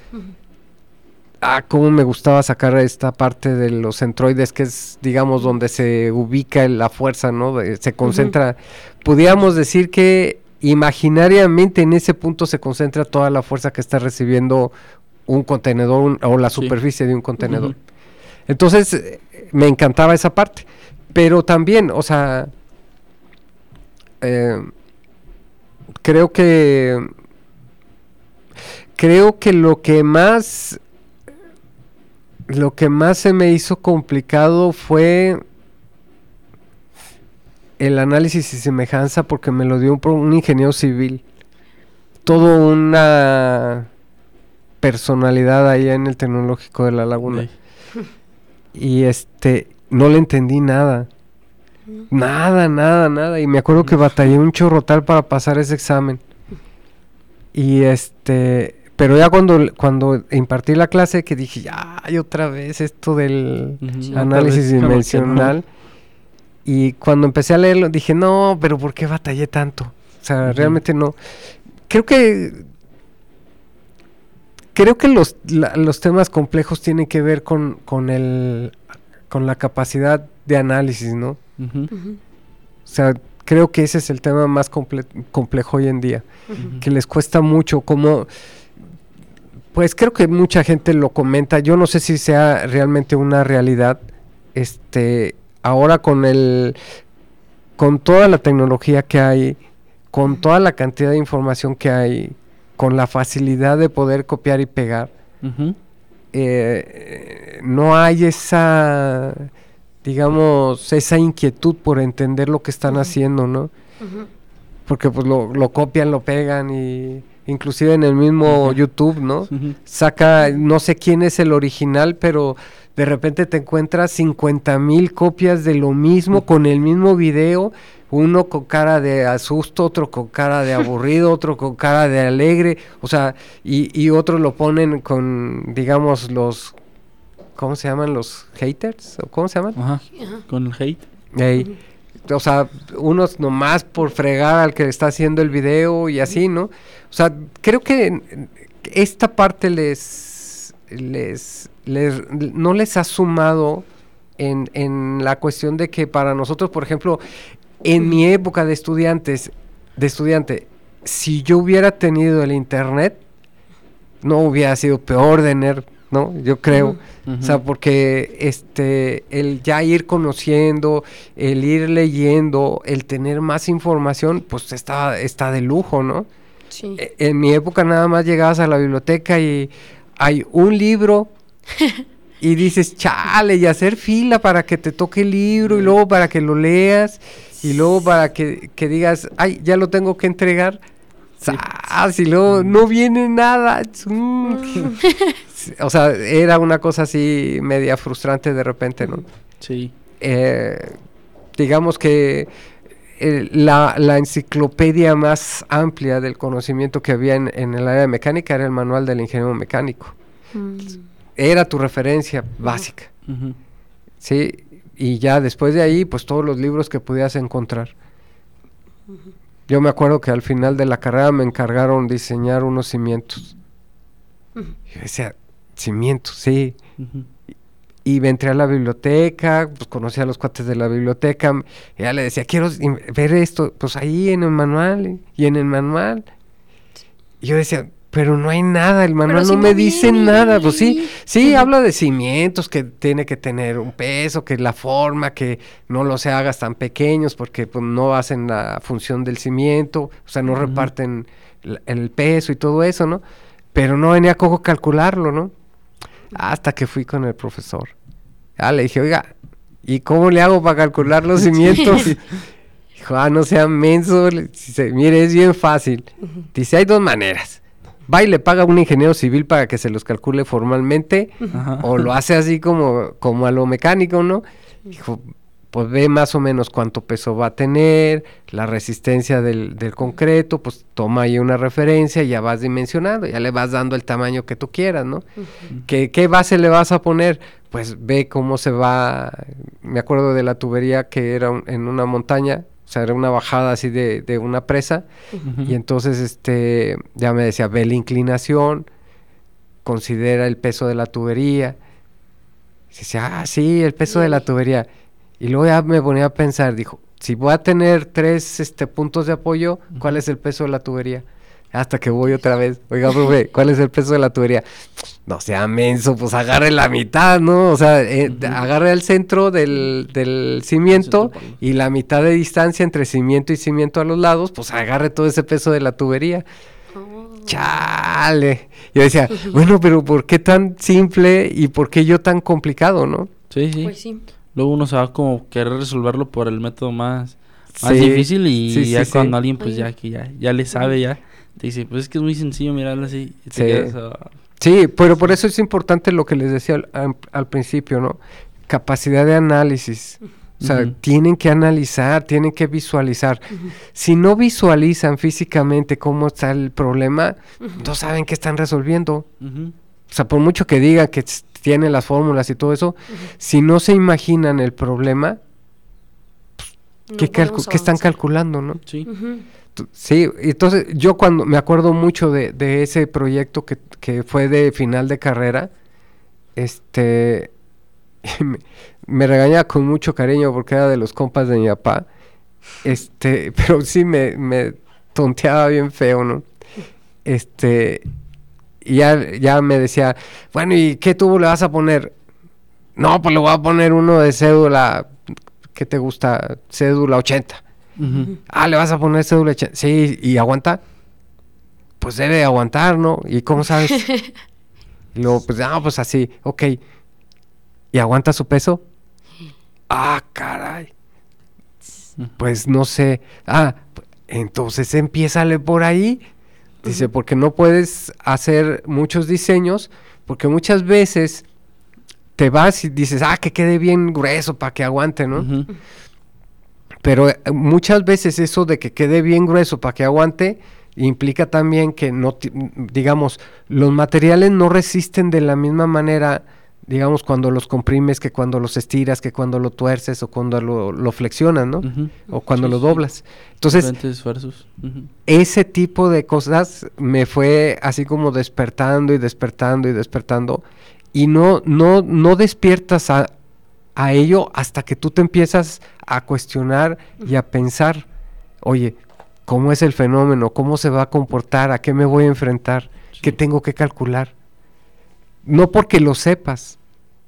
ah, cómo me gustaba sacar esta parte de los centroides, que es, digamos, donde se ubica la fuerza, ¿no? Se concentra. Pudiéramos decir que imaginariamente en ese punto se concentra toda la fuerza que está recibiendo un contenedor un- o la Sí. superficie de un contenedor. Entonces, eh, me encantaba esa parte. Pero también, o sea, eh, creo que creo que lo que más lo que más se me hizo complicado fue el análisis y semejanza porque me lo dio un ingeniero civil. Todo una personalidad ahí en el tecnológico de la laguna. Y este, no le entendí nada. Nada, nada, nada. Y me acuerdo que batallé un chorrotal para pasar ese examen. Y este, pero ya cuando, cuando impartí la clase que dije, ay, otra vez esto del análisis dimensional. Y cuando empecé a leerlo dije, no, pero ¿por qué batallé tanto? O sea, realmente no. Creo que creo que los, la- los temas complejos tienen que ver con, con el con la capacidad de análisis, ¿no? O sea, creo que ese es el tema más comple- complejo hoy en día, que les cuesta mucho, como, pues creo que mucha gente lo comenta, yo no sé si sea realmente una realidad, este, ahora con el, con toda la tecnología que hay, con toda la cantidad de información que hay, con la facilidad de poder copiar y pegar, eh, no hay esa, digamos, esa inquietud por entender lo que están haciendo, ¿no? Porque pues lo, lo copian, lo pegan y inclusive en el mismo. YouTube, ¿no? Saca, no sé quién es el original, pero de repente te encuentras 50 mil copias de lo mismo con el mismo video, uno con cara de asusto, otro con cara de aburrido, otro con cara de alegre, o sea, y, y otros lo ponen con, digamos, los, ¿cómo se llaman? Los haters, ¿o cómo se llaman? Ajá. Con el hate. Ey, O sea, unos nomás por fregar al que está haciendo el video y así, ¿no? O sea, creo que esta parte les, les, les- no les ha sumado en, en la cuestión de que para nosotros, por ejemplo, en mi época de estudiantes, de estudiante, si yo hubiera tenido el internet, no hubiera sido peor de nerd, ¿no? Yo creo. O sea, porque este, el ya ir conociendo, el ir leyendo, el tener más información, pues está, está de lujo, ¿no? Sí. E- En mi época nada más llegabas a la biblioteca y hay un libro y dices, chale, y hacer fila para que te toque el libro y luego para que lo leas y luego para que, que digas, ay, ya lo tengo que entregar. Y luego no viene nada. Mm. o sea, era una cosa así media frustrante de repente, ¿no? Sí. eh, digamos que eh, la, la enciclopedia más amplia del conocimiento que había en, en el área de mecánica era el manual del ingeniero mecánico. Mm. Era tu referencia básica. ¿sí? Y ya después de ahí, pues todos los libros que pudieras encontrar. Yo me acuerdo que al final de la carrera me encargaron diseñar unos cimientos. Yo decía, cimientos, sí. Y me entré a la biblioteca, pues conocí a los cuates de la biblioteca, y ya le decía, quiero ver esto, pues ahí en el manual, y en el manual. Y yo decía, pero no hay nada, el manual si no me dice nada. Pues sí, sí, habla de cimientos, que tiene que tener un peso, que la forma, que no los hagas tan pequeños, porque pues, no hacen la función del cimiento, o sea, no reparten el, el peso y todo eso, ¿no? Pero no venía cómo calcularlo, ¿no? Hasta que fui con el profesor. Ah, le dije, oiga, ¿y cómo le hago para calcular los cimientos? Dijo, ah, no sea menso. Le dice, mire, es bien fácil. Dice, hay dos maneras. Va y le paga a un ingeniero civil para que se los calcule formalmente, Ajá. o lo hace así como, como a lo mecánico, ¿no? Dijo, pues ve más o menos cuánto peso va a tener, la resistencia del, del concreto, pues toma ahí una referencia y ya vas dimensionando, ya le vas dando el tamaño que tú quieras, ¿no? ¿Qué, ¿Qué base le vas a poner? Pues ve cómo se va, me acuerdo de la tubería que era un- en una montaña, o sea, era una bajada así de, de una presa, y entonces este ya me decía, ve la inclinación, considera el peso de la tubería. Y decía, ah, sí, el peso de la tubería. Y luego ya me ponía a pensar, dijo, si voy a tener tres este, puntos de apoyo, ¿cuál es el peso de la tubería? Hasta que voy otra vez, oiga, profe, ¿cuál es el peso de la tubería? No sea menso, pues agarre la mitad, ¿no? O sea, eh, agarre el centro del, del cimiento y la mitad de distancia entre cimiento y cimiento a los lados, pues agarre todo ese peso de la tubería. Oh. Chale. Yo decía, bueno, pero ¿por qué tan simple y por qué yo tan complicado, no? Sí, sí. Pues sí. Luego uno se va como querer resolverlo por el método más, más Sí, difícil y sí, ya sí. cuando alguien pues ya que ya, ya le sabe ya, te dice, pues es que es muy sencillo mirarlo así. Y te Sí. quedas, ah, Sí, pero por eso es importante lo que les decía al, al- al principio, ¿no? Capacidad de análisis. O sea, tienen que analizar, tienen que visualizar. Si no visualizan físicamente cómo está el problema, no saben qué están resolviendo. O sea, por mucho que digan que tienen las fórmulas y todo eso, si no se imaginan el problema, No ¿qué, qué están calculando, no? Sí. Sí, entonces yo cuando me acuerdo mucho de, ese proyecto que, que fue de final de carrera, este, me, me regañaba con mucho cariño porque era de los compas de mi papá, este, pero sí me, me tonteaba bien feo, ¿no? Este, y ya, ya me decía, bueno, ¿y qué tubo le vas a poner? No, pues le voy a poner uno de cédula, ¿qué te gusta? Cédula 80. Ah, le vas a poner cédula. cha- Sí, ¿y aguanta? Pues debe aguantar, ¿no? ¿Y cómo sabes? y luego, pues, ah, pues así, ok. ¿Y aguanta su peso? Ah, caray. Pues no sé. Ah, entonces empiézale por ahí. Dice, porque no puedes hacer muchos diseños, porque muchas veces te vas y dices, ah, que quede bien grueso para que aguante, ¿no? Ujú. Pero eh, muchas veces eso de que quede bien grueso para que aguante implica también que no, digamos, los materiales no resisten de la misma manera, digamos, cuando los comprimes que cuando los estiras, que cuando lo tuerces o cuando lo, lo flexionas, ¿no? O cuando Sí, lo doblas. Entonces, ese tipo de cosas me fue así como despertando y despertando y despertando y no no no despiertas a, a ello hasta que tú te empiezas a cuestionar y a pensar, oye, ¿cómo es el fenómeno? ¿Cómo se va a comportar? ¿A qué me voy a enfrentar? ¿Qué tengo que calcular? No porque lo sepas,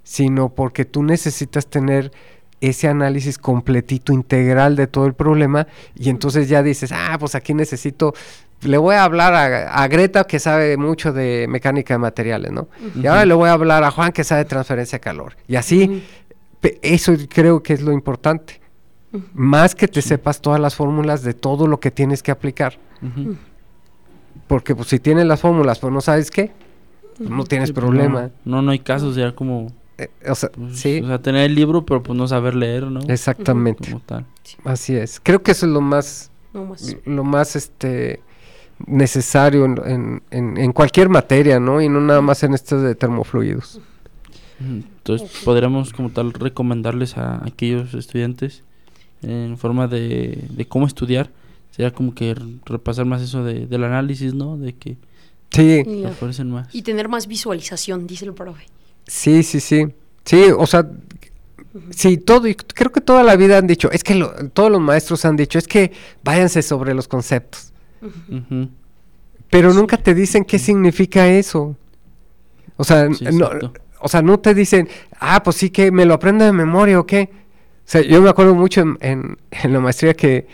sino porque tú necesitas tener ese análisis completito, integral de todo el problema, y entonces ya dices, ah, pues aquí necesito, le voy a hablar a, a Greta que sabe mucho de mecánica de materiales, ¿no? Y ahora le voy a hablar a Juan que sabe de transferencia de calor. Y así, eso creo que es lo importante. Más que te sepas todas las fórmulas de todo lo que tienes que aplicar. Porque pues si tienes las fórmulas, pues no sabes qué, pues, no tienes Sí, pues, problema. No, no, no hay casos ya como... Eh, o sea, pues, sí, O sea, tener el libro, pero pues no saber leer, ¿no? exactamente. Como tal. Así es. Creo que eso es lo más, No más. lo más este necesario en, en- en- en cualquier materia, ¿no? Y no nada más en estas de termofluidos. Entonces, podríamos como tal recomendarles a aquellos estudiantes en forma de, de cómo estudiar. Sería como que repasar más eso de, del análisis, ¿no? De que Sí, más. y tener más visualización, dice el profe. sí, sí, sí. Sí, o sea, sí, todo, y creo que toda la vida han dicho, es que lo- todos los maestros han dicho, es que váyanse sobre los conceptos. Pero nunca te dicen qué significa eso. O sea, Sí, no, exacto. O sea, no te dicen, ah, pues sí que me lo aprendo de memoria o qué. O sea, yo me acuerdo mucho en, en- en la maestría que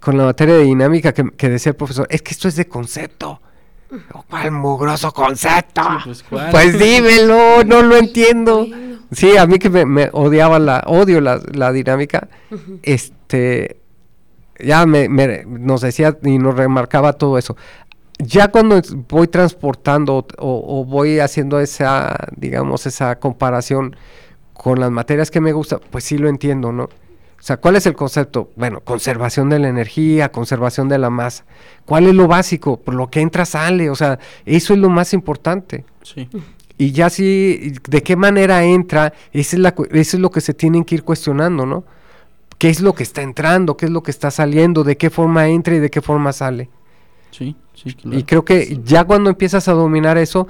con la materia de dinámica que, que decía el profesor, es que esto es de concepto. "Oh, ¿Cuál mugroso concepto? Sí, pues, ¿cuál? Pues dímelo, no lo entiendo. Bueno. Sí, a mí que me, me odiaba la, odio la, la dinámica, este, ya me, me- nos decía y nos remarcaba todo eso. Ya cuando voy transportando o, o voy haciendo esa, digamos, esa comparación con las materias que me gustan, pues sí lo entiendo, ¿no? O sea, ¿cuál es el concepto? Bueno, conservación de la energía, conservación de la masa. ¿Cuál es lo básico? Por lo que entra sale, o sea, eso es lo más importante. Sí. Y ya si, de qué manera entra, es la eso es lo que se tienen que ir cuestionando, ¿no? ¿Qué es lo que está entrando? ¿Qué es lo que está saliendo? ¿De qué forma entra y de qué forma sale? Sí, sí, claro. Y creo que ya cuando empiezas a dominar eso,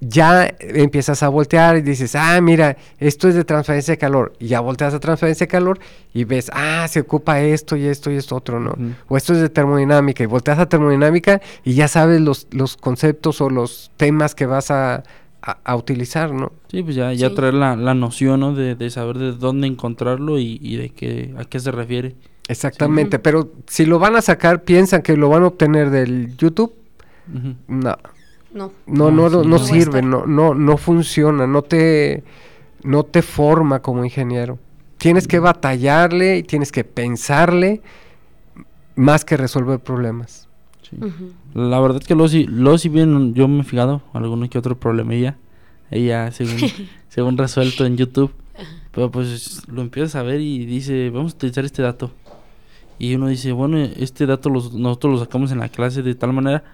ya empiezas a voltear y dices, ah, mira, esto es de transferencia de calor. Y ya volteas a transferencia de calor y ves, ah, se ocupa esto y esto y esto otro, ¿no? O esto es de termodinámica. Y volteas a termodinámica y ya sabes los, los conceptos o los temas que vas a, a- a utilizar, ¿no? Sí, pues ya, ya Sí. traer la, la noción, ¿no? De, de saber de dónde encontrarlo y, y de qué, a qué se refiere. Exactamente. Pero si lo van a sacar, piensan que lo van a obtener del YouTube. No, No. no, no, no, sí, no no va a sirve, no, no, no funciona, no te, no te forma como ingeniero. Tienes que batallarle y tienes que pensarle más que resolver problemas. Sí. La verdad que luego sí, luego sí bien, yo me he fijado alguno que otro problemilla. Ella, según, según resuelto en YouTube. Pero pues lo empiezas a ver y dice, vamos a utilizar este dato. Y uno dice, bueno, este dato los, nosotros lo sacamos en la clase de tal manera,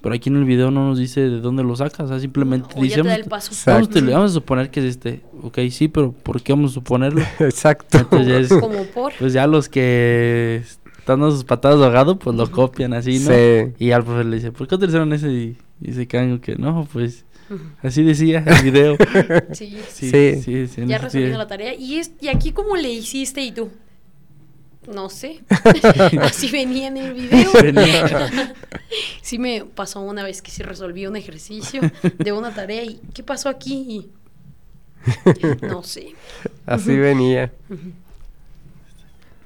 pero aquí en el video no nos dice de dónde lo sacas, o sea, simplemente O dice, vamos, el paso. vamos, a- vamos a suponer que es este. Ok, sí, pero ¿por qué vamos a suponerlo? Exacto. Entonces ya es, Como por. pues ya los que están dando sus patadas de ahogado, pues lo copian así, ¿no? Sí. Y al profesor le dice, ¿por qué utilizaron ese? Y, y se quedan que no, pues así decía el video. Sí. Sí, Sí. sí, sí, Ya ese resolviendo sí. la tarea. ¿Y, es, ¿Y aquí cómo le hiciste y tú? No sé. Así venía en el video. Sí me pasó una vez que sí resolví un ejercicio de una tarea y ¿qué pasó aquí? Y- No sé. Así venía.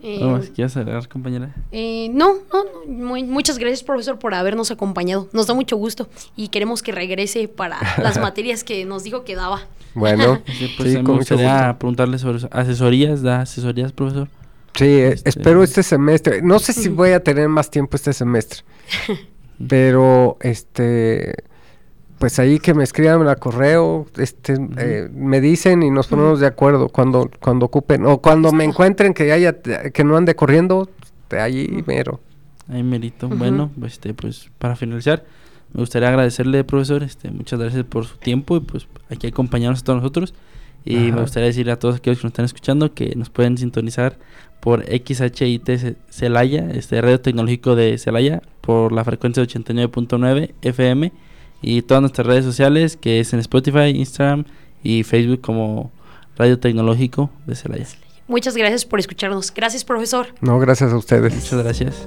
Eh, ¿Algo más que quieras agregar, compañera? eh, no, no, no. Muy- muchas gracias, profesor, por habernos acompañado. Nos da mucho gusto y queremos que regrese para las materias que nos dijo que daba. Bueno, Sí, pues sí, me gustaría preguntarle sobre eso. asesorías, da asesorías, profesor. Sí, eh, Este- espero este semestre. No sé si voy a tener más tiempo este semestre. Pero, este, pues ahí que me escriban a correo, este, eh, me dicen y nos ponemos de acuerdo cuando, cuando ocupen, o cuando me encuentren que haya, que no ande corriendo, de allí mero. Ahí merito. Bueno, pues, este, pues para finalizar, me gustaría agradecerle, profesor, este, muchas gracias por su tiempo y pues aquí acompañarnos a todos nosotros. Y me gustaría decirle a todos aquellos que nos están escuchando que nos pueden sintonizar por XHIT Ce- Celaya, este radio tecnológico de Celaya, por la frecuencia de 89.9 FM y todas nuestras redes sociales, que es en Spotify, Instagram y Facebook como Radio Tecnológico de Celaya. Muchas gracias por escucharnos. Gracias, profesor. No, gracias a ustedes. Muchas gracias.